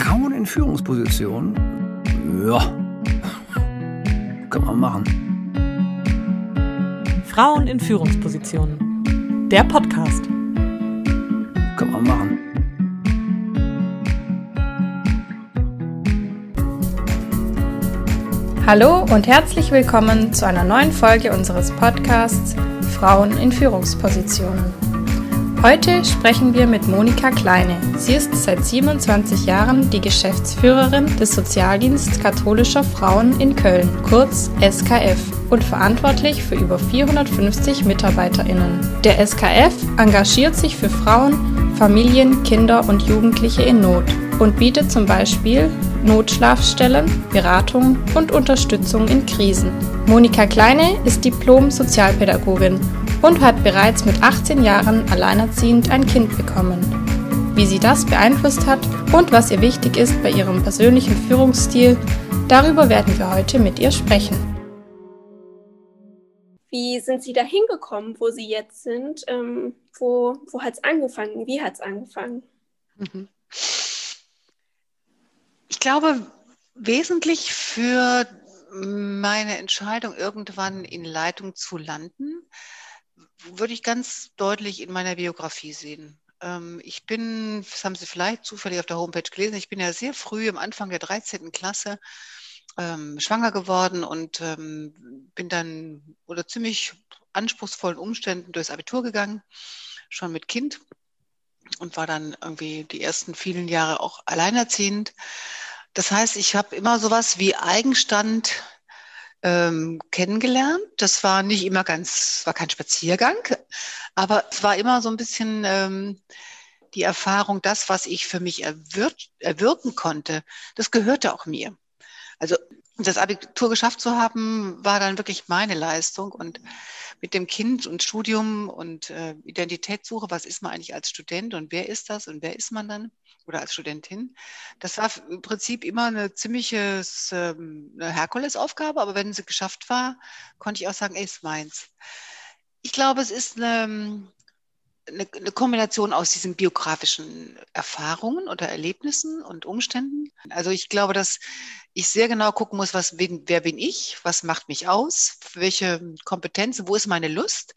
Frauen in Führungspositionen? Ja, kann man machen. Frauen in Führungspositionen. Der Podcast. Kann man machen. Hallo und herzlich willkommen zu einer neuen Folge unseres Podcasts Frauen in Führungspositionen. Heute sprechen wir mit Monika Kleine. Sie ist seit 27 Jahren die Geschäftsführerin des Sozialdienst katholischer Frauen in Köln, kurz SKF, und verantwortlich für über 450 Mitarbeiterinnen. Der SKF engagiert sich für Frauen, Familien, Kinder und Jugendliche in Not und bietet zum Beispiel Notschlafstellen, Beratung und Unterstützung in Krisen. Monika Kleine ist Diplom-Sozialpädagogin und hat bereits mit 18 Jahren alleinerziehend ein Kind bekommen. Wie sie das beeinflusst hat und was ihr wichtig ist bei ihrem persönlichen Führungsstil, darüber werden wir heute mit ihr sprechen. Wie sind Sie da hingekommen, wo Sie jetzt sind? Ähm, wo wo hat es angefangen? Wie hat es angefangen? Ich glaube, wesentlich für meine Entscheidung, irgendwann in Leitung zu landen, würde ich ganz deutlich in meiner Biografie sehen. Ähm, ich bin, das haben Sie vielleicht zufällig auf der Homepage gelesen, ich bin ja sehr früh am Anfang der 13. Klasse ähm, schwanger geworden und ähm, bin dann unter ziemlich anspruchsvollen Umständen durchs Abitur gegangen, schon mit Kind und war dann irgendwie die ersten vielen Jahre auch alleinerziehend. Das heißt, ich habe immer sowas wie Eigenstand ähm, kennengelernt. Das war nicht immer ganz, war kein Spaziergang, aber es war immer so ein bisschen ähm, die Erfahrung, das, was ich für mich erwir erwirken konnte, das gehörte auch mir. Also das Abitur geschafft zu haben, war dann wirklich meine Leistung. Und mit dem Kind und Studium und äh, Identitätssuche, was ist man eigentlich als Student und wer ist das und wer ist man dann? oder als Studentin. Das war im Prinzip immer eine ziemliche ähm, Herkulesaufgabe, aber wenn sie geschafft war, konnte ich auch sagen, ey, ist meins. Ich glaube, es ist eine, eine, eine Kombination aus diesen biografischen Erfahrungen oder Erlebnissen und Umständen. Also ich glaube, dass ich sehr genau gucken muss, was, wer bin ich, was macht mich aus, welche Kompetenzen, wo ist meine Lust.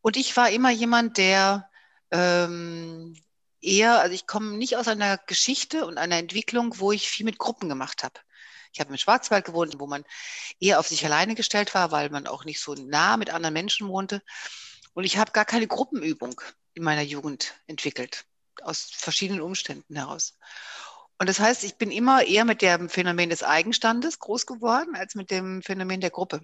Und ich war immer jemand, der ähm, eher, also ich komme nicht aus einer Geschichte und einer Entwicklung, wo ich viel mit Gruppen gemacht habe. Ich habe im Schwarzwald gewohnt, wo man eher auf sich alleine gestellt war, weil man auch nicht so nah mit anderen Menschen wohnte. Und ich habe gar keine Gruppenübung in meiner Jugend entwickelt, aus verschiedenen Umständen heraus. Und das heißt, ich bin immer eher mit dem Phänomen des Eigenstandes groß geworden, als mit dem Phänomen der Gruppe.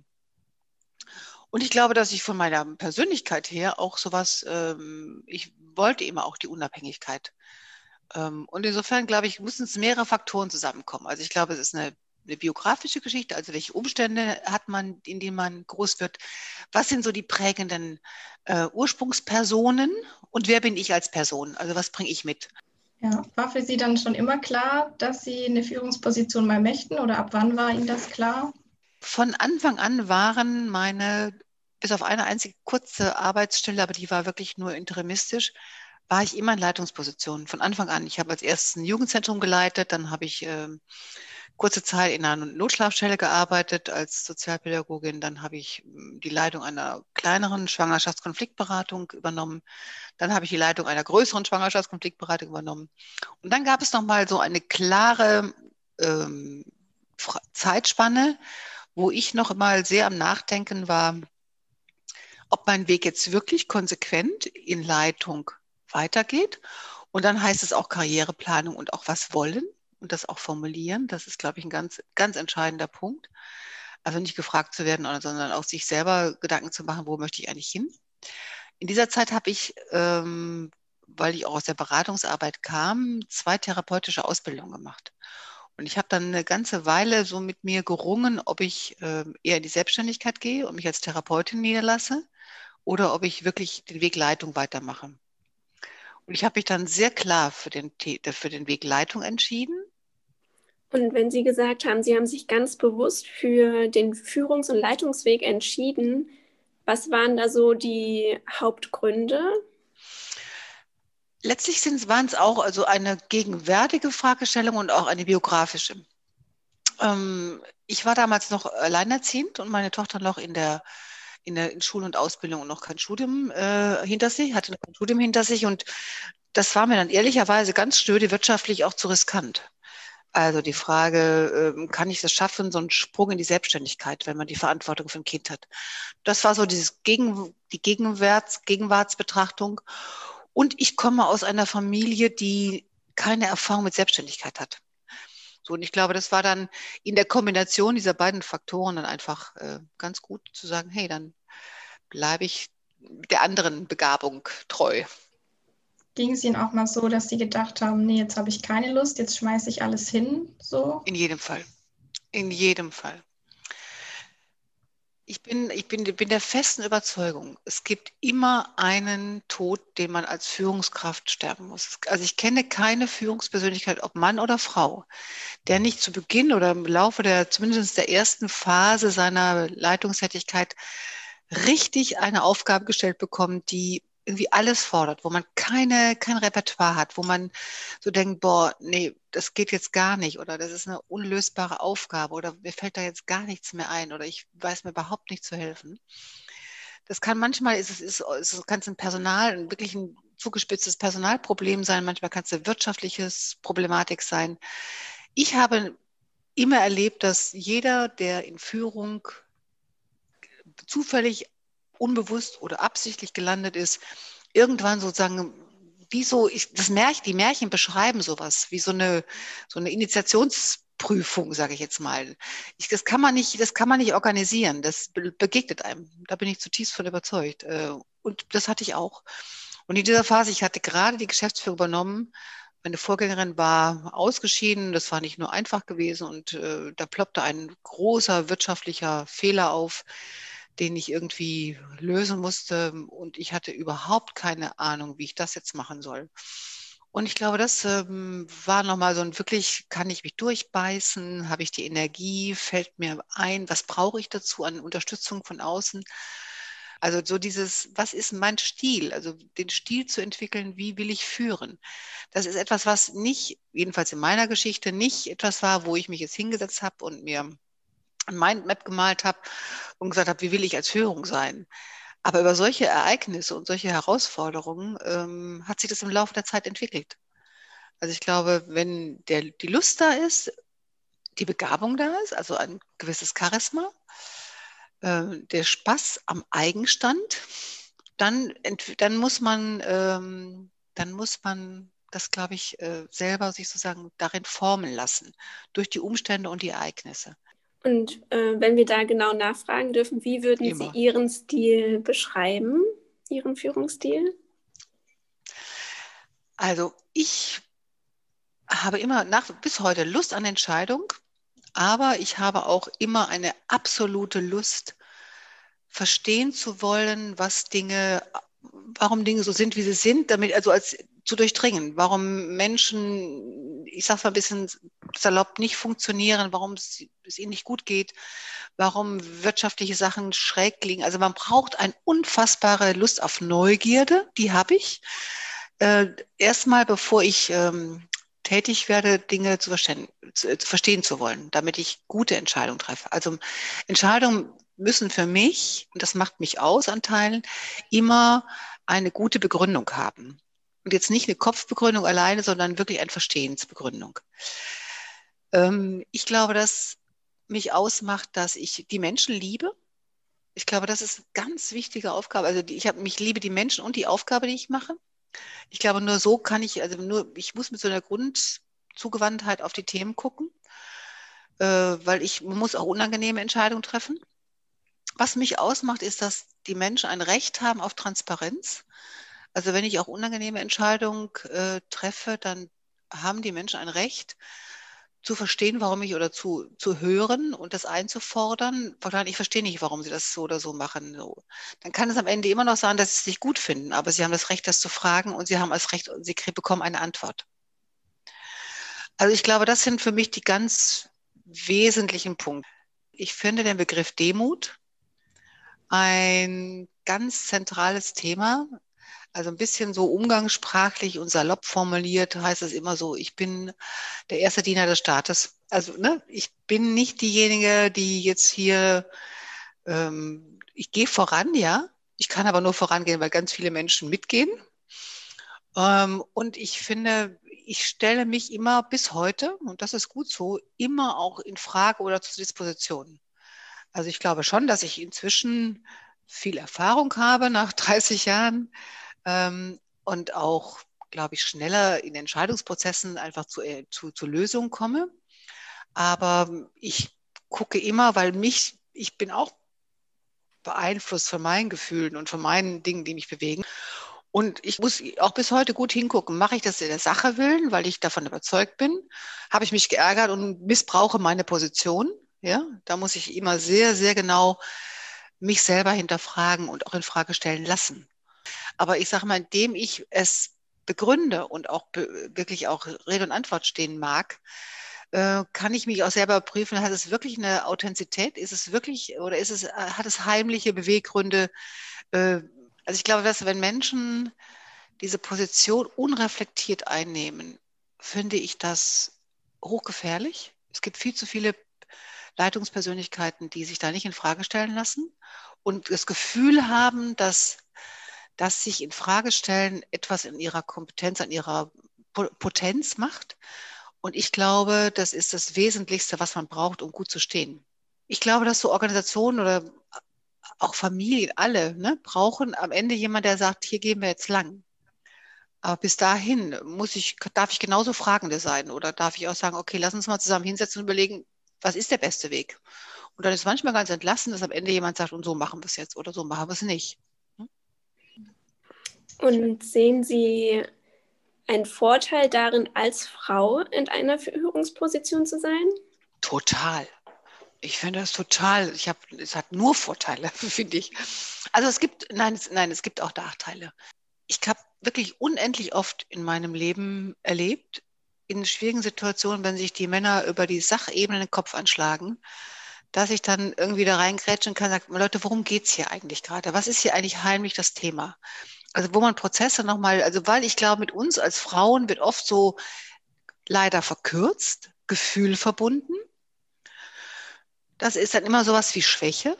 Und ich glaube, dass ich von meiner Persönlichkeit her auch sowas, ähm, ich wollte immer auch die Unabhängigkeit. Ähm, und insofern, glaube ich, müssen es mehrere Faktoren zusammenkommen. Also ich glaube, es ist eine, eine biografische Geschichte, also welche Umstände hat man, in denen man groß wird? Was sind so die prägenden äh, Ursprungspersonen und wer bin ich als Person? Also was bringe ich mit? Ja, war für Sie dann schon immer klar, dass Sie eine Führungsposition mal möchten oder ab wann war Ihnen das klar? Von Anfang an waren meine, bis auf eine einzige kurze Arbeitsstelle, aber die war wirklich nur interimistisch, war ich immer in Leitungspositionen von Anfang an. Ich habe als erstes ein Jugendzentrum geleitet, dann habe ich äh, kurze Zeit in einer Notschlafstelle gearbeitet als Sozialpädagogin, dann habe ich hm, die Leitung einer kleineren Schwangerschaftskonfliktberatung übernommen, dann habe ich die Leitung einer größeren Schwangerschaftskonfliktberatung übernommen. Und dann gab es noch mal so eine klare ähm, Zeitspanne, wo ich noch mal sehr am Nachdenken war, ob mein Weg jetzt wirklich konsequent in Leitung weitergeht. Und dann heißt es auch Karriereplanung und auch was wollen und das auch formulieren. Das ist, glaube ich, ein ganz, ganz entscheidender Punkt. Also nicht gefragt zu werden, sondern auch sich selber Gedanken zu machen, wo möchte ich eigentlich hin. In dieser Zeit habe ich, ähm, weil ich auch aus der Beratungsarbeit kam, zwei therapeutische Ausbildungen gemacht. Und ich habe dann eine ganze Weile so mit mir gerungen, ob ich äh, eher in die Selbstständigkeit gehe und mich als Therapeutin niederlasse oder ob ich wirklich den Weg Leitung weitermache. Und ich habe mich dann sehr klar für den, für den Weg Leitung entschieden. Und wenn Sie gesagt haben, Sie haben sich ganz bewusst für den Führungs- und Leitungsweg entschieden, was waren da so die Hauptgründe? letztlich waren es auch also eine gegenwärtige Fragestellung und auch eine biografische. Ähm, ich war damals noch alleinerziehend und meine Tochter noch in der in der in Schule und Ausbildung noch kein Studium äh, hinter sich, hatte noch kein Studium hinter sich und das war mir dann ehrlicherweise ganz stöde wirtschaftlich auch zu riskant. Also die Frage, ähm, kann ich das schaffen, so einen Sprung in die Selbstständigkeit, wenn man die Verantwortung für ein Kind hat? Das war so dieses Gegen, die Gegenwärts, Gegenwartsbetrachtung. Und ich komme aus einer Familie, die keine Erfahrung mit Selbstständigkeit hat. So, und ich glaube, das war dann in der Kombination dieser beiden Faktoren dann einfach äh, ganz gut zu sagen, hey, dann bleibe ich der anderen Begabung treu. Ging es Ihnen auch mal so, dass Sie gedacht haben, nee, jetzt habe ich keine Lust, jetzt schmeiße ich alles hin? So? In jedem Fall. In jedem Fall. Ich bin, ich bin, bin der festen Überzeugung, es gibt immer einen Tod, den man als Führungskraft sterben muss. Also ich kenne keine Führungspersönlichkeit, ob Mann oder Frau, der nicht zu Beginn oder im Laufe der zumindest der ersten Phase seiner Leitungstätigkeit richtig eine Aufgabe gestellt bekommt, die irgendwie alles fordert, wo man keine, kein Repertoire hat, wo man so denkt, boah, nee, das geht jetzt gar nicht oder das ist eine unlösbare Aufgabe oder mir fällt da jetzt gar nichts mehr ein oder ich weiß mir überhaupt nicht zu helfen. Das kann manchmal, ist es, ist, ist, kann es ein Personal, wirklich ein zugespitztes Personalproblem sein, manchmal kann es eine wirtschaftliches Problematik sein. Ich habe immer erlebt, dass jeder, der in Führung zufällig unbewusst oder absichtlich gelandet ist, irgendwann sozusagen wie so, ich, das Märchen, die Märchen beschreiben sowas, wie so eine, so eine Initiationsprüfung, sage ich jetzt mal. Ich, das kann man nicht, das kann man nicht organisieren. Das begegnet einem. Da bin ich zutiefst von überzeugt. Äh, und das hatte ich auch. Und in dieser Phase, ich hatte gerade die Geschäftsführung übernommen. Meine Vorgängerin war ausgeschieden. Das war nicht nur einfach gewesen. Und äh, da ploppte ein großer wirtschaftlicher Fehler auf den ich irgendwie lösen musste. Und ich hatte überhaupt keine Ahnung, wie ich das jetzt machen soll. Und ich glaube, das ähm, war nochmal so ein wirklich, kann ich mich durchbeißen? Habe ich die Energie? Fällt mir ein? Was brauche ich dazu an Unterstützung von außen? Also so dieses, was ist mein Stil? Also den Stil zu entwickeln, wie will ich führen? Das ist etwas, was nicht, jedenfalls in meiner Geschichte, nicht etwas war, wo ich mich jetzt hingesetzt habe und mir ein Mindmap gemalt habe und gesagt habe, wie will ich als Führung sein? Aber über solche Ereignisse und solche Herausforderungen ähm, hat sich das im Laufe der Zeit entwickelt. Also ich glaube, wenn der, die Lust da ist, die Begabung da ist, also ein gewisses Charisma, äh, der Spaß am Eigenstand, dann, dann muss man, ähm, dann muss man das, glaube ich, äh, selber sich sozusagen darin formen lassen, durch die Umstände und die Ereignisse. Und äh, wenn wir da genau nachfragen dürfen, wie würden Immer. Sie Ihren Stil beschreiben, Ihren Führungsstil? Also ich habe immer nach, bis heute Lust an Entscheidung, aber ich habe auch immer eine absolute Lust, verstehen zu wollen, was Dinge, warum Dinge so sind, wie sie sind, damit, also als zu durchdringen, warum Menschen, ich sage mal ein bisschen salopp, nicht funktionieren, warum es, es ihnen nicht gut geht, warum wirtschaftliche Sachen schräg liegen. Also man braucht eine unfassbare Lust auf Neugierde, die habe ich. Äh, Erstmal, bevor ich ähm, tätig werde, Dinge zu verstehen, zu, zu verstehen zu wollen, damit ich gute Entscheidungen treffe. Also Entscheidungen müssen für mich, und das macht mich aus an Teilen, immer eine gute Begründung haben. Und jetzt nicht eine Kopfbegründung alleine, sondern wirklich eine Verstehensbegründung. Ähm, ich glaube, dass mich ausmacht, dass ich die Menschen liebe. Ich glaube, das ist eine ganz wichtige Aufgabe. Also ich habe mich liebe die Menschen und die Aufgabe, die ich mache. Ich glaube, nur so kann ich, also nur, ich muss mit so einer Grundzugewandtheit auf die Themen gucken, äh, weil ich muss auch unangenehme Entscheidungen treffen. Was mich ausmacht, ist, dass die Menschen ein Recht haben auf Transparenz. Also wenn ich auch unangenehme Entscheidungen äh, treffe, dann haben die Menschen ein Recht zu verstehen, warum ich oder zu, zu hören und das einzufordern. Ich verstehe nicht, warum sie das so oder so machen. So. Dann kann es am Ende immer noch sein, dass sie es nicht gut finden, aber sie haben das Recht, das zu fragen und sie haben das Recht, sie bekommen eine Antwort. Also ich glaube, das sind für mich die ganz wesentlichen Punkte. Ich finde den Begriff Demut ein ganz zentrales Thema Also ein bisschen so umgangssprachlich und salopp formuliert heißt es immer so, ich bin der erste Diener des Staates. Also ne, ich bin nicht diejenige, die jetzt hier, ähm, ich gehe voran, ja. Ich kann aber nur vorangehen, weil ganz viele Menschen mitgehen. Ähm, und ich finde, ich stelle mich immer bis heute, und das ist gut so, immer auch in Frage oder zur Disposition. Also ich glaube schon, dass ich inzwischen viel Erfahrung habe nach 30 Jahren ähm, und auch, glaube ich, schneller in Entscheidungsprozessen einfach zu, äh, zu, zu Lösungen komme. Aber ich gucke immer, weil mich, ich bin auch beeinflusst von meinen Gefühlen und von meinen Dingen, die mich bewegen. Und ich muss auch bis heute gut hingucken, mache ich das in der Sache willen, weil ich davon überzeugt bin? Habe ich mich geärgert und missbrauche meine Position? Ja, da muss ich immer sehr, sehr genau mich selber hinterfragen und auch in Frage stellen lassen. Aber ich sage mal, indem ich es begründe und auch be wirklich auch Rede und Antwort stehen mag, äh, kann ich mich auch selber prüfen, hat es wirklich eine Authentizität? Ist es wirklich oder ist es, hat es heimliche Beweggründe? Äh, also ich glaube, dass wenn Menschen diese Position unreflektiert einnehmen, finde ich das hochgefährlich. Es gibt viel zu viele Leitungspersönlichkeiten, die sich da nicht in Frage stellen lassen und das Gefühl haben, dass das sich in Frage stellen etwas in ihrer Kompetenz, an ihrer Potenz macht. Und ich glaube, das ist das Wesentlichste, was man braucht, um gut zu stehen. Ich glaube, dass so Organisationen oder auch Familien, alle, ne, brauchen am Ende jemand, der sagt, hier gehen wir jetzt lang. Aber bis dahin muss ich, darf ich genauso Fragende sein oder darf ich auch sagen, okay, lass uns mal zusammen hinsetzen und überlegen, was ist der beste Weg? Und dann ist manchmal ganz entlassen, dass am Ende jemand sagt, und so machen wir es jetzt oder so machen wir es nicht. Und sehen Sie einen Vorteil darin, als Frau in einer Führungsposition zu sein? Total. Ich finde das total, ich habe, es hat nur Vorteile, finde ich. Also es gibt, nein, es, nein, es gibt auch Nachteile. Ich habe wirklich unendlich oft in meinem Leben erlebt, in schwierigen Situationen, wenn sich die Männer über die Sachebene den Kopf anschlagen, dass ich dann irgendwie da reingrätschen kann und sage, Leute, worum geht es hier eigentlich gerade? Was ist hier eigentlich heimlich das Thema? Also wo man Prozesse nochmal, also weil ich glaube, mit uns als Frauen wird oft so leider verkürzt, Gefühl verbunden. Das ist dann immer sowas wie Schwäche.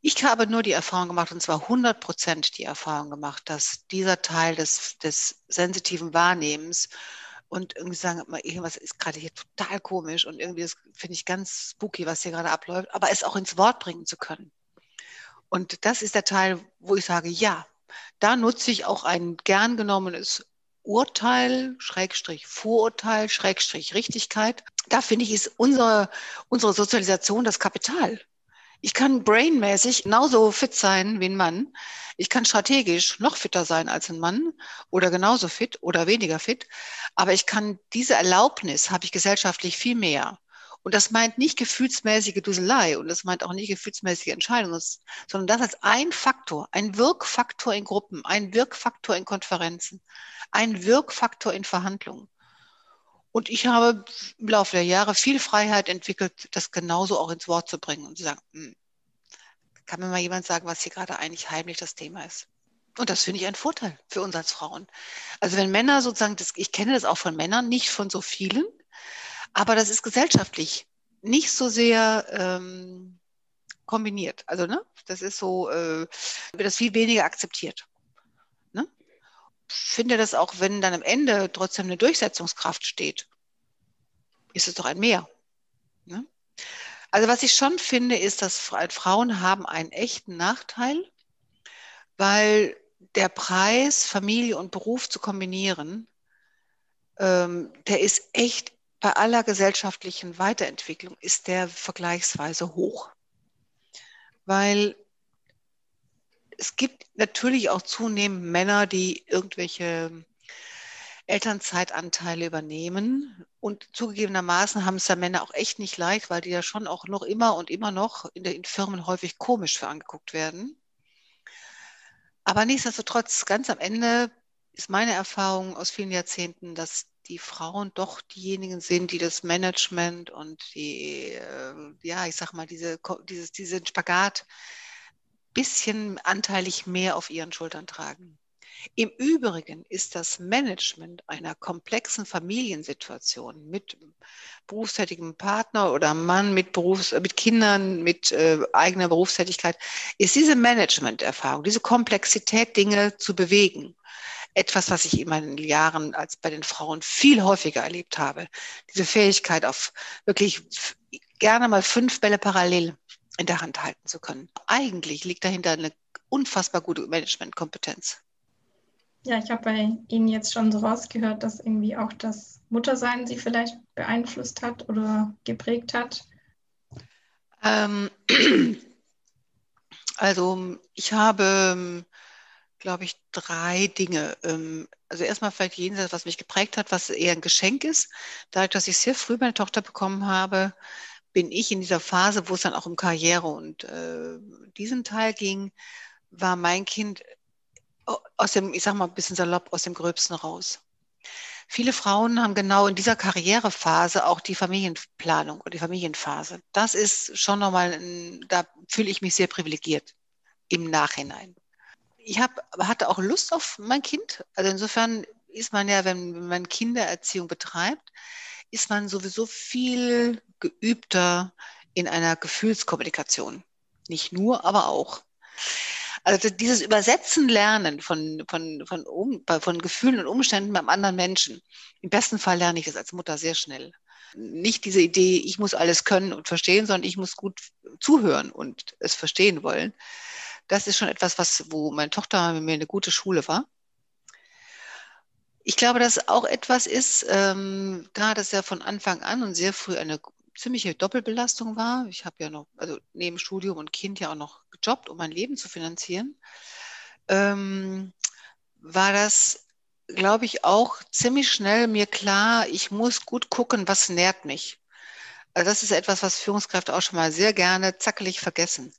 Ich habe nur die Erfahrung gemacht, und zwar 100 Prozent die Erfahrung gemacht, dass dieser Teil des, des sensitiven Wahrnehmens und irgendwie sagen, irgendwas ist gerade hier total komisch und irgendwie finde ich ganz spooky, was hier gerade abläuft, aber es auch ins Wort bringen zu können. Und das ist der Teil, wo ich sage, ja, da nutze ich auch ein gern genommenes Urteil, Schrägstrich Vorurteil, Schrägstrich Richtigkeit. Da finde ich, ist unsere, unsere Sozialisation das Kapital. Ich kann brainmäßig genauso fit sein wie ein Mann. Ich kann strategisch noch fitter sein als ein Mann oder genauso fit oder weniger fit. Aber ich kann diese Erlaubnis habe ich gesellschaftlich viel mehr. Und das meint nicht gefühlsmäßige Duselei und das meint auch nicht gefühlsmäßige Entscheidungen, sondern das als ein Faktor, ein Wirkfaktor in Gruppen, ein Wirkfaktor in Konferenzen, ein Wirkfaktor in Verhandlungen. Und ich habe im Laufe der Jahre viel Freiheit entwickelt, das genauso auch ins Wort zu bringen und zu sagen, hm, kann mir mal jemand sagen, was hier gerade eigentlich heimlich das Thema ist. Und das finde ich ein Vorteil für uns als Frauen. Also wenn Männer sozusagen, das, ich kenne das auch von Männern, nicht von so vielen, aber das ist gesellschaftlich nicht so sehr ähm, kombiniert. Also ne, das ist so, äh, wird das viel weniger akzeptiert finde das auch, wenn dann am Ende trotzdem eine Durchsetzungskraft steht, ist es doch ein Mehr. Ne? Also was ich schon finde, ist, dass Frauen haben einen echten Nachteil, weil der Preis, Familie und Beruf zu kombinieren, ähm, der ist echt bei aller gesellschaftlichen Weiterentwicklung, ist der vergleichsweise hoch. Weil es gibt natürlich auch zunehmend Männer, die irgendwelche Elternzeitanteile übernehmen. Und zugegebenermaßen haben es ja Männer auch echt nicht leicht, weil die ja schon auch noch immer und immer noch in den Firmen häufig komisch für angeguckt werden. Aber nichtsdestotrotz, ganz am Ende ist meine Erfahrung aus vielen Jahrzehnten, dass die Frauen doch diejenigen sind, die das Management und die, äh, ja, ich sag mal, diese, dieses, diesen Spagat bisschen anteilig mehr auf ihren Schultern tragen. Im Übrigen ist das Management einer komplexen Familiensituation mit berufstätigem Partner oder Mann mit, Berufs-, mit Kindern, mit äh, eigener Berufstätigkeit, ist diese Management-Erfahrung, diese Komplexität, Dinge zu bewegen, etwas, was ich in meinen Jahren als bei den Frauen viel häufiger erlebt habe. Diese Fähigkeit auf wirklich gerne mal fünf Bälle parallel in der Hand halten zu können. Eigentlich liegt dahinter eine unfassbar gute Managementkompetenz. Ja, ich habe bei Ihnen jetzt schon so rausgehört, dass irgendwie auch das Muttersein Sie vielleicht beeinflusst hat oder geprägt hat. Ähm, also ich habe, glaube ich, drei Dinge. Ähm, also erstmal vielleicht jenseits, was mich geprägt hat, was eher ein Geschenk ist. Dadurch, dass ich sehr früh meine Tochter bekommen habe, bin ich in dieser Phase, wo es dann auch um Karriere und äh, diesen Teil ging, war mein Kind aus dem, ich sag mal ein bisschen salopp, aus dem Gröbsten raus. Viele Frauen haben genau in dieser Karrierephase auch die Familienplanung und die Familienphase. Das ist schon nochmal, da fühle ich mich sehr privilegiert im Nachhinein. Ich hab, hatte auch Lust auf mein Kind. Also insofern ist man ja, wenn man Kindererziehung betreibt, ist man sowieso viel geübter in einer Gefühlskommunikation. Nicht nur, aber auch. Also dieses Übersetzen lernen von, von, von, um, von Gefühlen und Umständen beim anderen Menschen. Im besten Fall lerne ich das als Mutter sehr schnell. Nicht diese Idee, ich muss alles können und verstehen, sondern ich muss gut zuhören und es verstehen wollen. Das ist schon etwas, was, wo meine Tochter mit mir eine gute Schule war. Ich glaube, dass auch etwas ist, ähm, da das ja von Anfang an und sehr früh eine ziemliche Doppelbelastung war. Ich habe ja noch, also neben Studium und Kind ja auch noch gejobbt, um mein Leben zu finanzieren. Ähm, war das, glaube ich, auch ziemlich schnell mir klar, ich muss gut gucken, was nährt mich. Also das ist etwas, was Führungskräfte auch schon mal sehr gerne zackelig vergessen.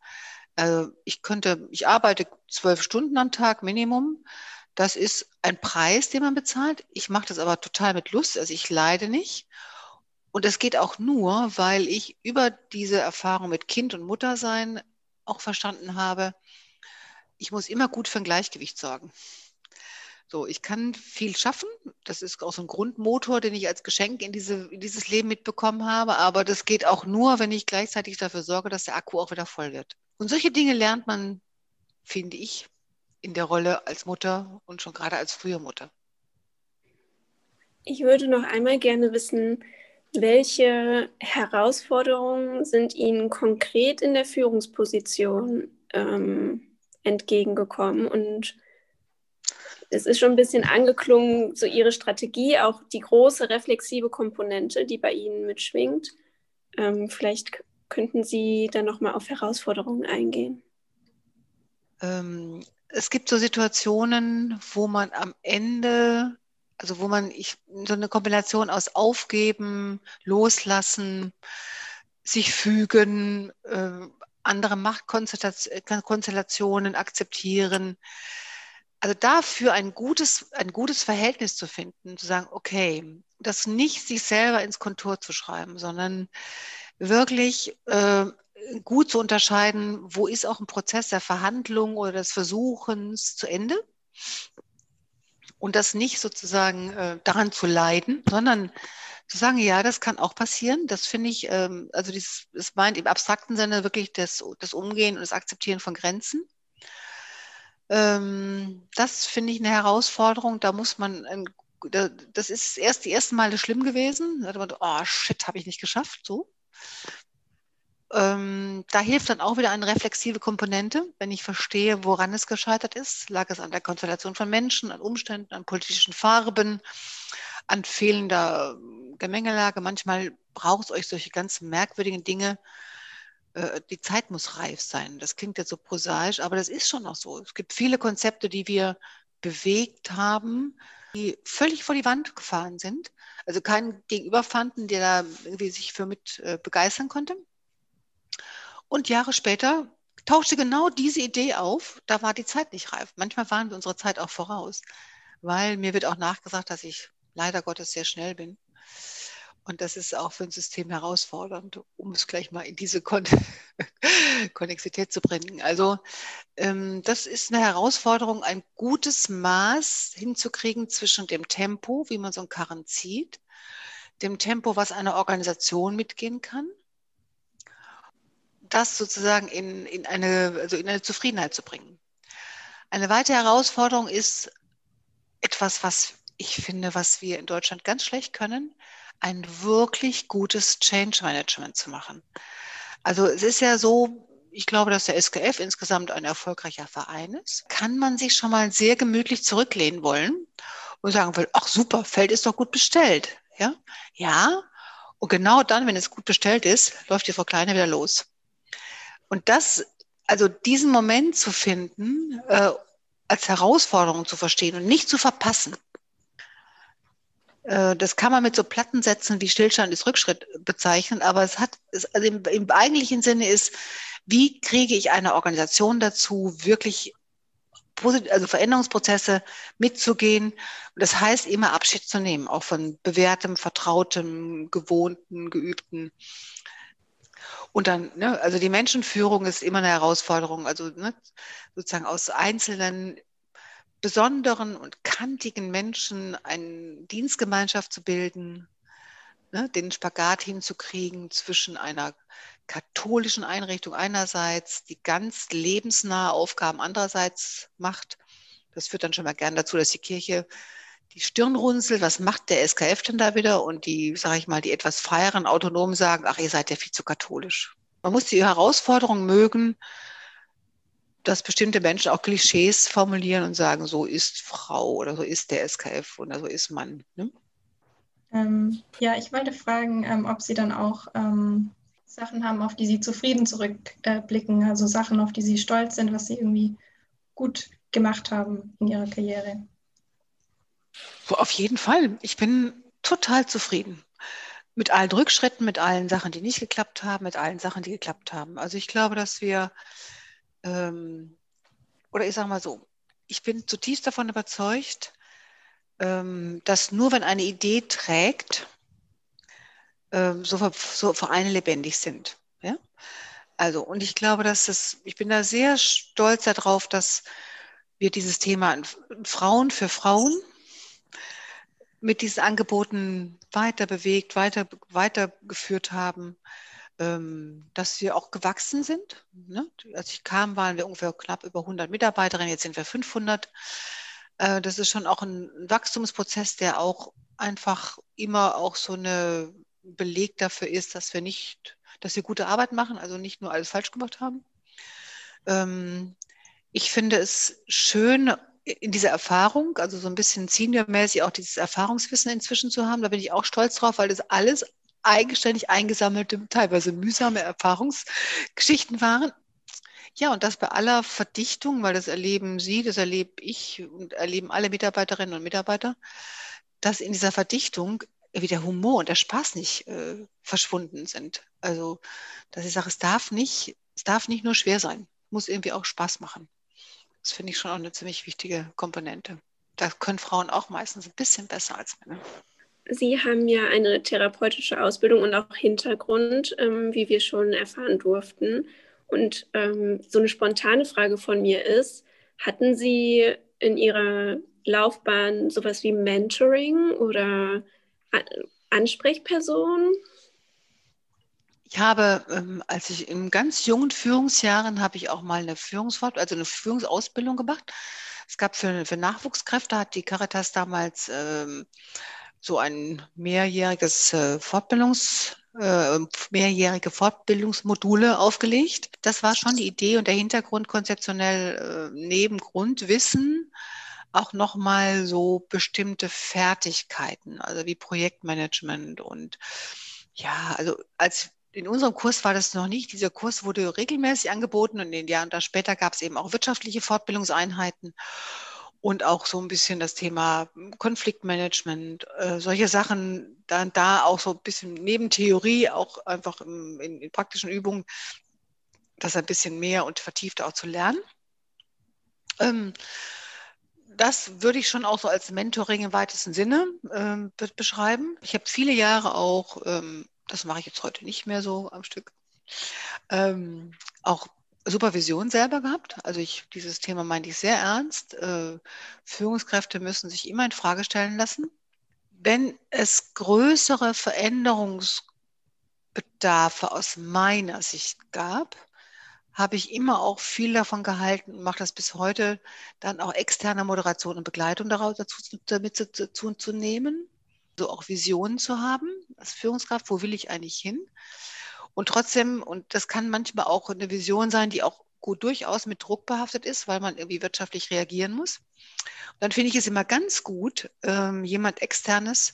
Also ich könnte, ich arbeite zwölf Stunden am Tag Minimum. Das ist ein Preis, den man bezahlt. Ich mache das aber total mit Lust. Also ich leide nicht. Und das geht auch nur, weil ich über diese Erfahrung mit Kind und Muttersein auch verstanden habe, ich muss immer gut für ein Gleichgewicht sorgen. So, ich kann viel schaffen. Das ist auch so ein Grundmotor, den ich als Geschenk in, diese, in dieses Leben mitbekommen habe. Aber das geht auch nur, wenn ich gleichzeitig dafür sorge, dass der Akku auch wieder voll wird. Und solche Dinge lernt man, finde ich, in der Rolle als Mutter und schon gerade als frühe Mutter. Ich würde noch einmal gerne wissen, welche Herausforderungen sind Ihnen konkret in der Führungsposition ähm, entgegengekommen? Und es ist schon ein bisschen angeklungen, so Ihre Strategie, auch die große reflexive Komponente, die bei Ihnen mitschwingt. Ähm, vielleicht könnten Sie dann nochmal auf Herausforderungen eingehen. Ähm, es gibt so Situationen, wo man am Ende also wo man ich, so eine Kombination aus Aufgeben, Loslassen, sich fügen, äh, andere Machtkonstellationen akzeptieren. Also dafür ein gutes, ein gutes Verhältnis zu finden, zu sagen, okay, das nicht sich selber ins Kontur zu schreiben, sondern wirklich äh, gut zu unterscheiden, wo ist auch ein Prozess der Verhandlung oder des Versuchens zu Ende und das nicht sozusagen äh, daran zu leiden, sondern zu sagen, ja, das kann auch passieren. Das finde ich, ähm, also dieses, es meint im abstrakten Sinne wirklich das, das Umgehen und das Akzeptieren von Grenzen. Ähm, das finde ich eine Herausforderung. Da muss man, ein, das ist erst die ersten Male schlimm gewesen. Da hat man, oh shit, habe ich nicht geschafft. So. Ähm, da hilft dann auch wieder eine reflexive Komponente, wenn ich verstehe, woran es gescheitert ist. Lag es an der Konstellation von Menschen, an Umständen, an politischen Farben, an fehlender Gemengelage. Manchmal braucht es euch solche ganz merkwürdigen Dinge. Äh, die Zeit muss reif sein. Das klingt jetzt so prosaisch, aber das ist schon noch so. Es gibt viele Konzepte, die wir bewegt haben, die völlig vor die Wand gefahren sind. Also keinen Gegenüber fanden, der da irgendwie sich für mit äh, begeistern konnte. Und Jahre später tauchte genau diese Idee auf. Da war die Zeit nicht reif. Manchmal waren wir unserer Zeit auch voraus, weil mir wird auch nachgesagt, dass ich leider Gottes sehr schnell bin. Und das ist auch für ein System herausfordernd, um es gleich mal in diese Kon Konnexität zu bringen. Also ähm, das ist eine Herausforderung, ein gutes Maß hinzukriegen zwischen dem Tempo, wie man so einen Karren zieht, dem Tempo, was eine Organisation mitgehen kann, das sozusagen in, in, eine, also in eine Zufriedenheit zu bringen. Eine weitere Herausforderung ist etwas, was ich finde, was wir in Deutschland ganz schlecht können, ein wirklich gutes Change Management zu machen. Also es ist ja so, ich glaube, dass der SKF insgesamt ein erfolgreicher Verein ist. Kann man sich schon mal sehr gemütlich zurücklehnen wollen und sagen will, ach super, Feld ist doch gut bestellt. Ja, ja. Und genau dann, wenn es gut bestellt ist, läuft die Frau Kleine wieder los. Und das, also diesen Moment zu finden, äh, als Herausforderung zu verstehen und nicht zu verpassen. Äh, das kann man mit so Plattensätzen wie Stillstand ist Rückschritt bezeichnen, aber es hat, also im, im eigentlichen Sinne ist, wie kriege ich eine Organisation dazu, wirklich also Veränderungsprozesse mitzugehen. Und das heißt immer Abschied zu nehmen, auch von bewährtem, vertrautem, gewohnten, geübten. Und dann, ne, also die Menschenführung ist immer eine Herausforderung. Also ne, sozusagen aus einzelnen besonderen und kantigen Menschen eine Dienstgemeinschaft zu bilden, ne, den Spagat hinzukriegen zwischen einer katholischen Einrichtung einerseits, die ganz lebensnahe Aufgaben andererseits macht. Das führt dann schon mal gern dazu, dass die Kirche die Stirn runzelt, was macht der SKF denn da wieder? Und die, sage ich mal, die etwas freieren Autonomen sagen, ach, ihr seid ja viel zu katholisch. Man muss die Herausforderung mögen, dass bestimmte Menschen auch Klischees formulieren und sagen, so ist Frau oder so ist der SKF oder so ist Mann. Ne? Ähm, ja, ich wollte fragen, ähm, ob Sie dann auch ähm, Sachen haben, auf die Sie zufrieden zurückblicken, äh, also Sachen, auf die Sie stolz sind, was Sie irgendwie gut gemacht haben in Ihrer Karriere. Auf jeden Fall. Ich bin total zufrieden mit allen Rückschritten, mit allen Sachen, die nicht geklappt haben, mit allen Sachen, die geklappt haben. Also ich glaube, dass wir ähm, oder ich sage mal so, ich bin zutiefst davon überzeugt, ähm, dass nur wenn eine Idee trägt, ähm, so, so Vereine lebendig sind. Ja? Also, und ich glaube, dass es, ich bin da sehr stolz darauf, dass wir dieses Thema Frauen für Frauen mit diesen Angeboten weiter bewegt, weiter, weitergeführt haben dass wir auch gewachsen sind. Ne? Als ich kam, waren wir ungefähr knapp über 100 Mitarbeiterinnen, jetzt sind wir 500. Äh, das ist schon auch ein Wachstumsprozess, der auch einfach immer auch so eine Beleg dafür ist, dass wir nicht, dass wir gute Arbeit machen, also nicht nur alles falsch gemacht haben. Ähm, ich finde es schön, in dieser Erfahrung, also so ein bisschen seniormäßig auch dieses Erfahrungswissen inzwischen zu haben. Da bin ich auch stolz drauf, weil das alles eigenständig eingesammelte, teilweise mühsame Erfahrungsgeschichten waren. Ja, und das bei aller Verdichtung, weil das erleben Sie, das erlebe ich und erleben alle Mitarbeiterinnen und Mitarbeiter, dass in dieser Verdichtung wie der Humor und der Spaß nicht äh, verschwunden sind. Also, dass ich sage, es darf nicht, es darf nicht nur schwer sein, muss irgendwie auch Spaß machen. Das finde ich schon auch eine ziemlich wichtige Komponente. Da können Frauen auch meistens ein bisschen besser als Männer. Sie haben ja eine therapeutische Ausbildung und auch Hintergrund, ähm, wie wir schon erfahren durften. Und ähm, so eine spontane Frage von mir ist, hatten Sie in Ihrer Laufbahn sowas wie Mentoring oder Ansprechpersonen? Ich habe, ähm, als ich in ganz jungen Führungsjahren, habe ich auch mal eine Führungsfort, also eine Führungsausbildung gemacht. Es gab für, für Nachwuchskräfte, hat die Caritas damals ähm, so ein mehrjähriges äh, Fortbildungs, äh, mehrjährige Fortbildungsmodule aufgelegt. Das war schon die Idee und der Hintergrund konzeptionell äh, neben Grundwissen auch nochmal so bestimmte Fertigkeiten, also wie Projektmanagement und ja, also als in unserem Kurs war das noch nicht. Dieser Kurs wurde regelmäßig angeboten und in den Jahren da später gab es eben auch wirtschaftliche Fortbildungseinheiten und auch so ein bisschen das Thema Konfliktmanagement, äh, solche Sachen, dann da auch so ein bisschen neben Theorie, auch einfach im, in, in, praktischen Übungen, das ein bisschen mehr und vertiefter auch zu lernen. Ähm, das würde ich schon auch so als Mentoring im weitesten Sinne ähm, be beschreiben. Ich habe viele Jahre auch, ähm, das mache ich jetzt heute nicht mehr so am Stück, ähm, auch Supervision selber gehabt. Also ich, dieses Thema meinte ich sehr ernst. Äh, Führungskräfte müssen sich immer in Frage stellen lassen. Wenn es größere Veränderungsbedarfe aus meiner Sicht gab, habe ich immer auch viel davon gehalten und mache das bis heute, dann auch externe Moderation und Begleitung daraus dazu damit zu, zu, zu nehmen, so auch Visionen zu haben als Führungskraft, wo will ich eigentlich hin? Und trotzdem, und das kann manchmal auch eine Vision sein, die auch gut durchaus mit Druck behaftet ist, weil man irgendwie wirtschaftlich reagieren muss. Und dann finde ich es immer ganz gut, ähm, jemand externes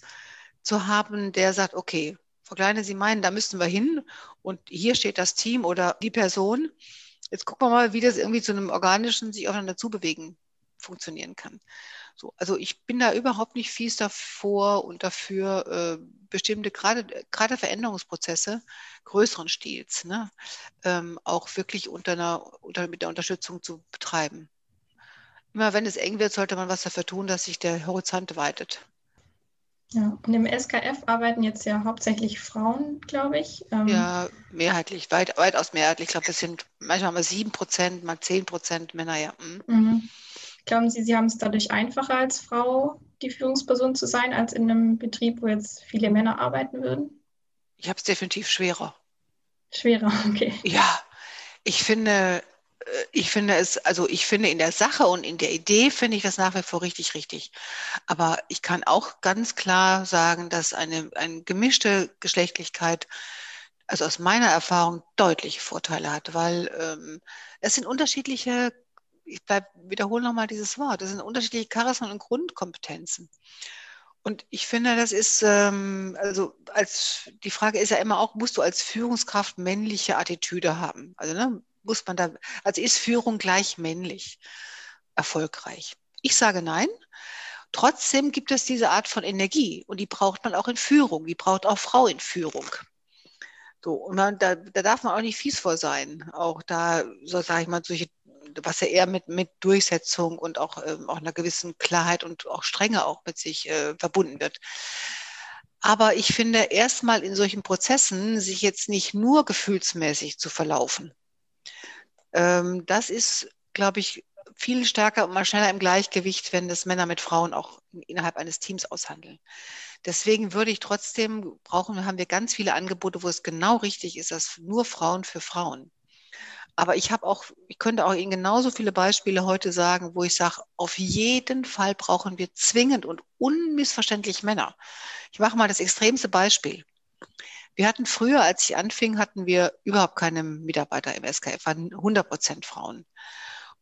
zu haben, der sagt, okay, Frau Kleine, Sie meinen, da müssen wir hin und hier steht das Team oder die Person. Jetzt gucken wir mal, wie das irgendwie zu einem organischen sich aufeinander zubewegen funktionieren kann. So, also ich bin da überhaupt nicht fies davor und dafür, äh, bestimmte, gerade, gerade Veränderungsprozesse größeren Stils, ne, ähm, auch wirklich unter einer, unter, mit der Unterstützung zu betreiben. Immer wenn es eng wird, sollte man was dafür tun, dass sich der Horizont weitet. Ja, und im SKF arbeiten jetzt ja hauptsächlich Frauen, glaube ich. Ähm, ja, mehrheitlich, weit, weitaus mehrheitlich. Ich glaube, es sind manchmal mal sieben Prozent, mal zehn Prozent Männer, ja. Mhm. Glauben Sie, Sie haben es dadurch einfacher als Frau, die Führungsperson zu sein, als in einem Betrieb, wo jetzt viele Männer arbeiten würden? Ich habe es definitiv schwerer. Schwerer, okay. Ja, ich finde, äh, ich finde es, also ich finde in der Sache und in der Idee finde ich das nach wie vor richtig, richtig. Aber ich kann auch ganz klar sagen, dass eine, eine gemischte Geschlechtlichkeit, also aus meiner Erfahrung, deutliche Vorteile hat, weil ähm, es sind unterschiedliche ich bleib, wiederhole nochmal dieses Wort, das sind unterschiedliche Charismen und Grundkompetenzen. Und ich finde, das ist, ähm, also als die Frage ist ja immer auch, musst du als Führungskraft männliche Attitüde haben? Also ne, muss man da, also ist Führung gleich männlich erfolgreich? Ich sage nein. Trotzdem gibt es diese Art von Energie und die braucht man auch in Führung. Die braucht auch Frau in Führung. So, und man, da, da darf man auch nicht fies vor sein. Auch da, so sage ich mal, solche was ja eher mit, mit Durchsetzung und auch, ähm, auch einer gewissen Klarheit und auch Strenge auch mit sich äh, verbunden wird. Aber ich finde, erstmal in solchen Prozessen sich jetzt nicht nur gefühlsmäßig zu verlaufen. Ähm, das ist, glaube ich, viel stärker und mal schneller im Gleichgewicht, wenn das Männer mit Frauen auch innerhalb eines Teams aushandeln. Deswegen würde ich trotzdem brauchen, haben wir ganz viele Angebote, wo es genau richtig ist, dass nur Frauen für Frauen. Aber ich habe auch, ich könnte auch Ihnen genauso viele Beispiele heute sagen, wo ich sage, auf jeden Fall brauchen wir zwingend und unmissverständlich Männer. Ich mache mal das extremste Beispiel. Wir hatten früher, als ich anfing, hatten wir überhaupt keine Mitarbeiter im SKF, waren 100 Prozent Frauen.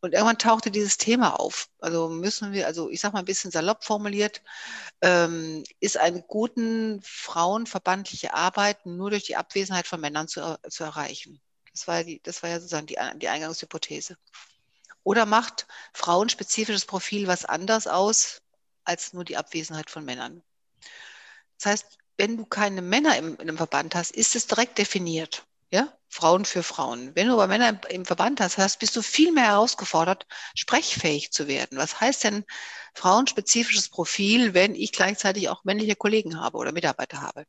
Und irgendwann tauchte dieses Thema auf. Also müssen wir, also ich sage mal ein bisschen salopp formuliert, ähm, ist eine guten frauenverbandliche Arbeit nur durch die Abwesenheit von Männern zu, zu erreichen. Das war, die, das war ja sozusagen die, die Eingangshypothese. Oder macht frauenspezifisches Profil was anders aus als nur die Abwesenheit von Männern? Das heißt, wenn du keine Männer im, in einem Verband hast, ist es direkt definiert. Ja? Frauen für Frauen. Wenn du aber Männer im, im Verband hast, hast, bist du viel mehr herausgefordert, sprechfähig zu werden. Was heißt denn frauenspezifisches Profil, wenn ich gleichzeitig auch männliche Kollegen habe oder Mitarbeiter habe?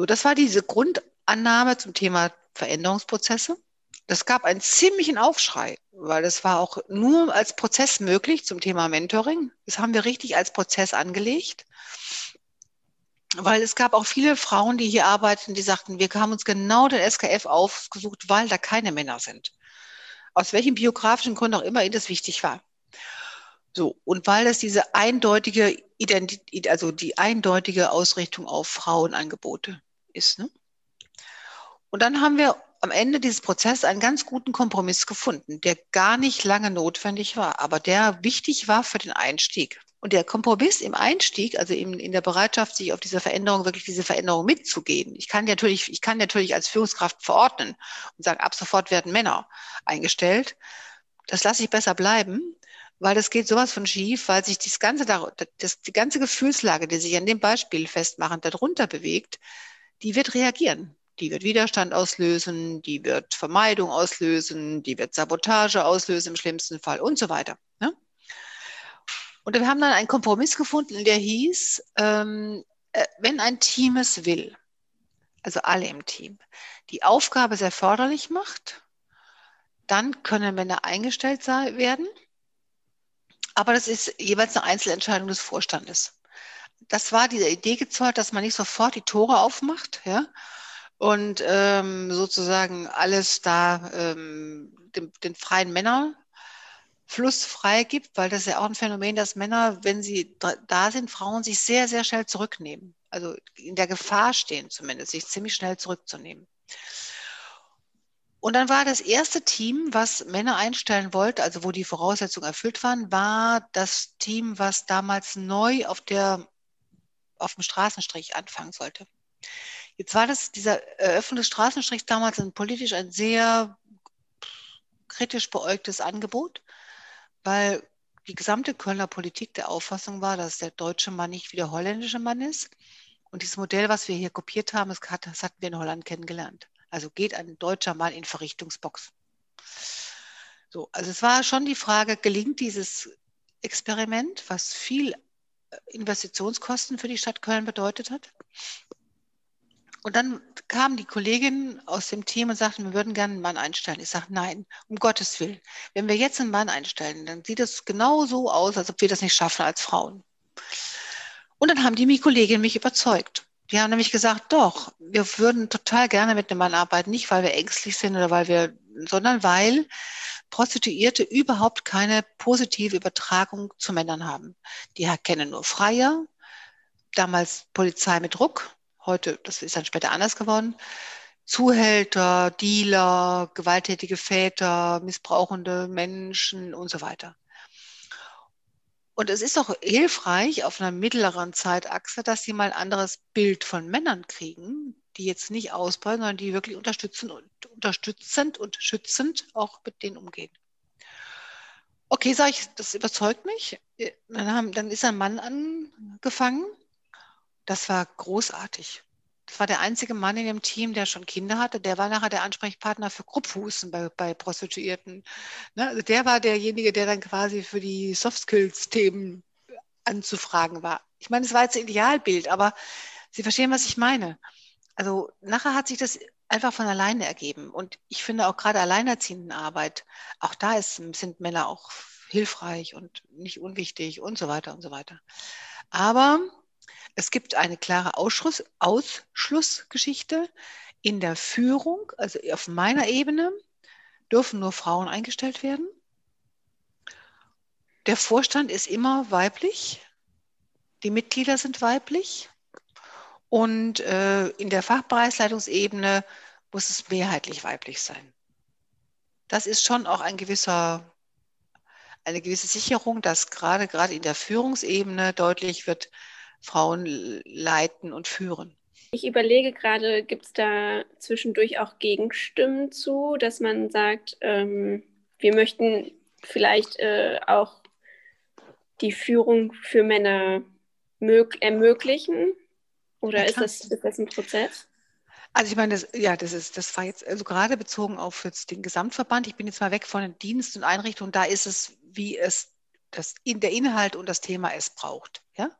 So, das war diese Grundannahme zum Thema Veränderungsprozesse. Das gab einen ziemlichen Aufschrei, weil es war auch nur als Prozess möglich zum Thema Mentoring. Das haben wir richtig als Prozess angelegt. Weil es gab auch viele Frauen, die hier arbeiten, die sagten, wir haben uns genau den SKF aufgesucht, weil da keine Männer sind. Aus welchem biografischen Grund auch immer ihnen das wichtig war. So, und weil es diese eindeutige Identität, also die eindeutige Ausrichtung auf Frauenangebote ist. Ne? Und dann haben wir am Ende dieses Prozesses einen ganz guten Kompromiss gefunden, der gar nicht lange notwendig war, aber der wichtig war für den Einstieg. Und der Kompromiss im Einstieg, also in, in der Bereitschaft, sich auf diese Veränderung, wirklich diese Veränderung mitzugehen. Ich kann natürlich, ich kann natürlich als Führungskraft verordnen und sagen, ab sofort werden Männer eingestellt. Das lasse ich besser bleiben, weil das geht sowas von schief, weil sich das ganze, das, die ganze Gefühlslage, die sich an dem Beispiel festmachen, darunter bewegt, die wird reagieren die wird Widerstand auslösen, die wird Vermeidung auslösen, die wird Sabotage auslösen im schlimmsten Fall und so weiter. Ne? Und wir haben dann einen Kompromiss gefunden, der hieß, ähm, äh, wenn ein Team es will, also alle im Team, die Aufgabe sehr förderlich macht, dann können Männer eingestellt werden. Aber das ist jeweils eine Einzelentscheidung des Vorstandes. Das war diese Idee gezollt, dass man nicht sofort die Tore aufmacht ja, und ähm, sozusagen alles da ähm, den, den freien Männern Fluss freigibt, weil das ist ja auch ein Phänomen, dass Männer, wenn sie da sind, Frauen sich sehr, sehr schnell zurücknehmen. Also in der Gefahr stehen zumindest, sich ziemlich schnell zurückzunehmen. Und dann war das erste Team, was Männer einstellen wollte, also wo die Voraussetzungen erfüllt waren, war das Team, was damals neu auf, der, auf dem Straßenstrich anfangen sollte. Jetzt war das, dieser Eröffnung des Straßenstrichs damals ein politisch ein sehr kritisch beäugtes Angebot weil die gesamte Kölner Politik der Auffassung war, dass der deutsche Mann nicht wie der holländische Mann ist. Und dieses Modell, was wir hier kopiert haben, das, hatten wir in Holland kennengelernt. Also geht ein deutscher Mann in Verrichtungsbox. So, also es war schon die Frage, gelingt dieses Experiment, was viel Investitionskosten für die Stadt Köln bedeutet hat? Und dann kamen die Kolleginnen aus dem Team und sagten, wir würden gerne einen Mann einstellen. Ich sage, nein, um Gottes Willen. Wenn wir jetzt einen Mann einstellen, dann sieht es genau so aus, als ob wir das nicht schaffen als Frauen. Und dann haben die Kolleginnen mich überzeugt. Die haben nämlich gesagt, doch, wir würden total gerne mit einem Mann arbeiten, nicht weil wir ängstlich sind oder weil wir, sondern weil Prostituierte überhaupt keine positive Übertragung zu Männern haben. Die kennen nur Freier, damals Polizei mit Druck, heute, das ist dann später anders geworden, Zuhälter, Dealer, gewalttätige Väter, missbrauchende Menschen und so weiter. Und es ist auch hilfreich auf einer mittleren Zeitachse, dass sie mal ein anderes Bild von Männern kriegen, die jetzt nicht ausbeuten, sondern die wirklich unterstützend und, unterstützend und schützend auch mit denen umgehen. Okay, sage ich, das überzeugt mich. Dann, haben, dann ist ein Mann angefangen, das war großartig. Das war der einzige Mann in dem Team, der schon Kinder hatte. Der war nachher der Ansprechpartner für Grupphusten bei, bei Prostituierten. Ne? Also der war derjenige, der dann quasi für die Soft Skills-Themen anzufragen war. Ich meine, es war jetzt ein Idealbild, aber Sie verstehen, was ich meine. Also nachher hat sich das einfach von alleine ergeben. Und ich finde auch gerade Alleinerziehendenarbeit, auch da ist, sind Männer auch hilfreich und nicht unwichtig und so weiter und so weiter. Aber es gibt eine klare Ausschluss, Ausschlussgeschichte. In der Führung, also auf meiner Ebene, dürfen nur Frauen eingestellt werden. Der Vorstand ist immer weiblich. Die Mitglieder sind weiblich. Und äh, in der Fachbereichsleitungsebene muss es mehrheitlich weiblich sein. Das ist schon auch ein gewisser, eine gewisse Sicherung, dass gerade, gerade in der Führungsebene deutlich wird, Frauen leiten und führen. Ich überlege gerade, gibt es da zwischendurch auch Gegenstimmen zu, dass man sagt, ähm, wir möchten vielleicht äh, auch die Führung für Männer ermöglichen? Oder ist das, ist das ein Prozess? Also ich meine, das, ja, das ist, das war jetzt also gerade bezogen auf jetzt den Gesamtverband. Ich bin jetzt mal weg von den Dienst und Einrichtungen. Da ist es, wie es das in der Inhalt und das Thema es braucht. Ja,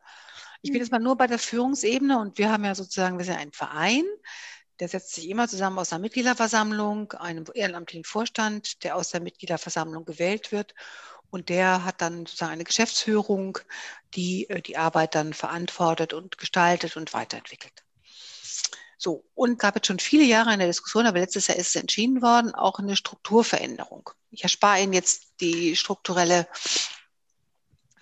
ich bin jetzt mal nur bei der Führungsebene und wir haben ja sozusagen, wir sind ein Verein, der setzt sich immer zusammen aus einer Mitgliederversammlung, einem ehrenamtlichen Vorstand, der aus der Mitgliederversammlung gewählt wird. Und der hat dann sozusagen eine Geschäftsführung, die äh, die Arbeit dann verantwortet und gestaltet und weiterentwickelt. So, und gab jetzt schon viele Jahre in der Diskussion, aber letztes Jahr ist es entschieden worden, auch eine Strukturveränderung. Ich erspare Ihnen jetzt die strukturelle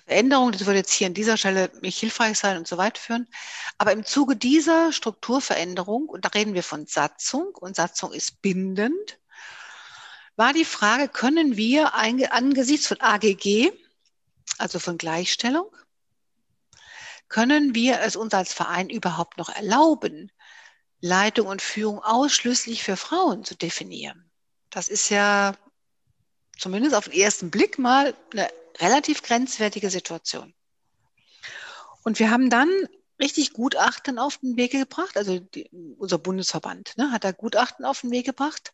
Veränderung. Das würde jetzt hier an dieser Stelle nicht hilfreich sein und so weit führen. Aber im Zuge dieser Strukturveränderung, und da reden wir von Satzung, und Satzung ist bindend, war die Frage, können wir angesichts von AGG, also von Gleichstellung, können wir es uns als Verein überhaupt noch erlauben, Leitung und Führung ausschließlich für Frauen zu definieren? Das ist ja zumindest auf den ersten Blick mal eine relativ grenzwertige Situation. Und wir haben dann richtig Gutachten auf den Weg gebracht, also die, unser Bundesverband ne, hat da Gutachten auf den Weg gebracht.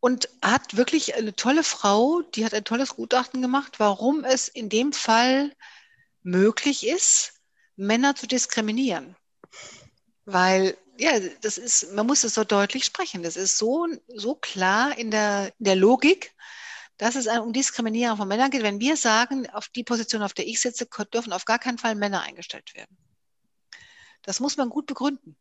Und hat wirklich eine tolle Frau, die hat ein tolles Gutachten gemacht, warum es in dem Fall möglich ist, Männer zu diskriminieren. Weil, ja, das ist, man muss es so deutlich sprechen. Das ist so, so klar in der, in der Logik, dass es um Diskriminierung von Männern geht. Wenn wir sagen, auf die Position, auf der ich sitze, dürfen auf gar keinen Fall Männer eingestellt werden. Das muss man gut begründen.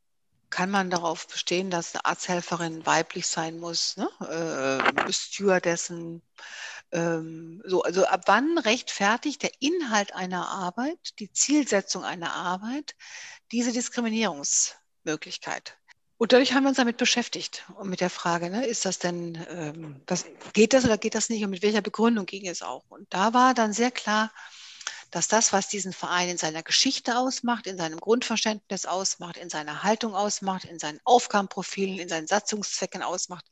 Kann man darauf bestehen, dass eine Arzthelferin weiblich sein muss, ne? äh, Stewardessen, ähm, so, also ab wann rechtfertigt der Inhalt einer Arbeit, die Zielsetzung einer Arbeit, diese Diskriminierungsmöglichkeit? Und dadurch haben wir uns damit beschäftigt und mit der Frage, ne, ist das denn, ähm, was, geht das oder geht das nicht und mit welcher Begründung ging es auch? Und da war dann sehr klar, dass das, was diesen Verein in seiner Geschichte ausmacht, in seinem Grundverständnis ausmacht, in seiner Haltung ausmacht, in seinen Aufgabenprofilen, in seinen Satzungszwecken ausmacht,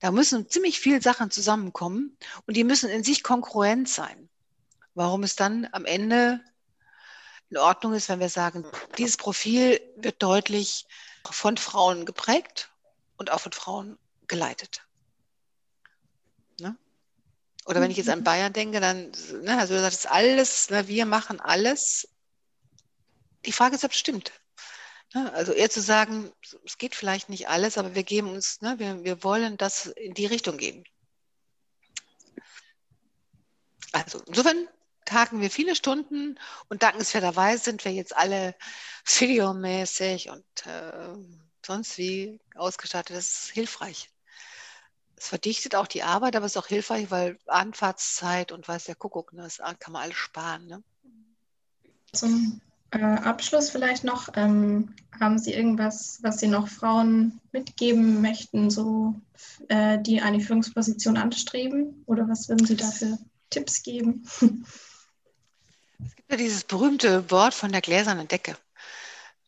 da müssen ziemlich viele Sachen zusammenkommen und die müssen in sich konkurrent sein. Warum es dann am Ende in Ordnung ist, wenn wir sagen, dieses Profil wird deutlich von Frauen geprägt und auch von Frauen geleitet. Oder wenn ich jetzt an mhm. Bayern denke, dann, ne, also das ist alles, ne, wir machen alles. Die Frage ist, ob es stimmt. Ne? Also eher zu sagen, es geht vielleicht nicht alles, aber wir geben uns, ne, wir, wir wollen das in die Richtung gehen. Also insofern tagen wir viele Stunden und dankenswerterweise sind wir jetzt alle videomäßig und äh, sonst wie ausgestattet. Das ist hilfreich. Es verdichtet auch die Arbeit, aber es ist auch hilfreich, weil Anfahrtszeit und weiß der Kuckuck, ne, das kann man alles sparen. Ne? Zum äh, Abschluss vielleicht noch, ähm, haben Sie irgendwas, was Sie noch Frauen mitgeben möchten, so, äh, die eine Führungsposition anstreben? Oder was würden Sie dafür Tipps geben? Es gibt ja dieses berühmte Wort von der gläsernen Decke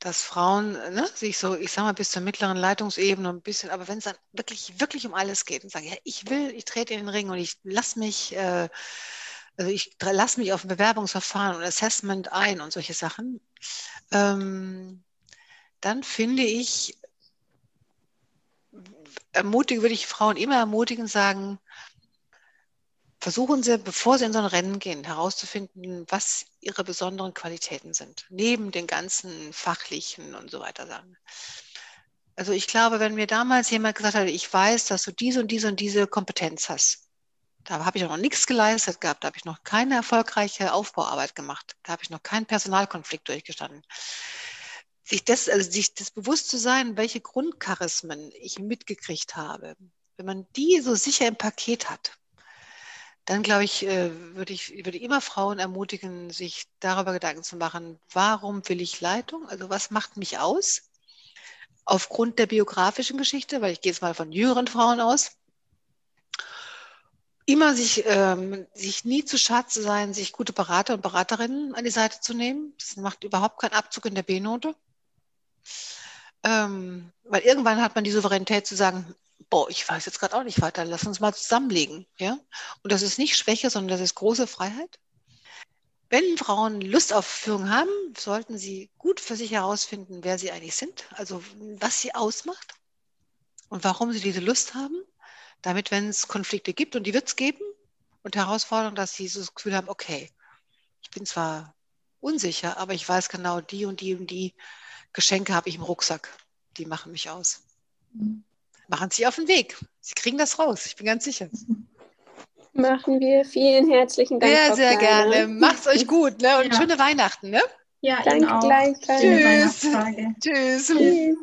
dass Frauen ne, sich so, ich sage mal, bis zur mittleren Leitungsebene ein bisschen, aber wenn es dann wirklich, wirklich um alles geht und sagen, ja, ich will, ich trete in den Ring und ich lasse mich, äh, also ich lasse mich auf ein Bewerbungsverfahren und Assessment ein und solche Sachen, ähm, dann finde ich, ermutige, würde ich Frauen immer ermutigen, sagen, versuchen Sie, bevor Sie in so ein Rennen gehen, herauszufinden, was Ihre besonderen Qualitäten sind, neben den ganzen fachlichen und so weiter Sachen. Also ich glaube, wenn mir damals jemand gesagt hat, ich weiß, dass du diese und diese und diese Kompetenz hast, da habe ich noch nichts geleistet gehabt, da habe ich noch keine erfolgreiche Aufbauarbeit gemacht, da habe ich noch keinen Personalkonflikt durchgestanden. Sich das, also sich das bewusst zu sein, welche Grundcharismen ich mitgekriegt habe, wenn man die so sicher im Paket hat, dann glaube ich, äh, würde ich, würde immer Frauen ermutigen, sich darüber Gedanken zu machen, warum will ich Leitung? Also was macht mich aus? Aufgrund der biografischen Geschichte, weil ich gehe jetzt mal von jüngeren Frauen aus. Immer sich, ähm, sich nie zu schade zu sein, sich gute Berater und Beraterinnen an die Seite zu nehmen. Das macht überhaupt keinen Abzug in der B-Note. Ähm, weil irgendwann hat man die Souveränität zu sagen, boah, ich weiß jetzt gerade auch nicht weiter, lass uns mal zusammenlegen. Ja? Und das ist nicht Schwäche, sondern das ist große Freiheit. Wenn Frauen Lust auf Führung haben, sollten sie gut für sich herausfinden, wer sie eigentlich sind, also was sie ausmacht und warum sie diese Lust haben, damit, wenn es Konflikte gibt, und die wird es geben, und Herausforderungen, dass sie so das Gefühl haben, okay, ich bin zwar unsicher, aber ich weiß genau, die und die und die Geschenke habe ich im Rucksack, die machen mich aus. Mhm machen sich auf den Weg. Sie kriegen das raus, ich bin ganz sicher. Machen wir. Vielen herzlichen Dank. Sehr, sehr Kleine. gerne. Macht's euch gut ne? und ja. schöne Weihnachten. Ne? Ja, danke gleich. Tschüss. Tschüss. Tschüss.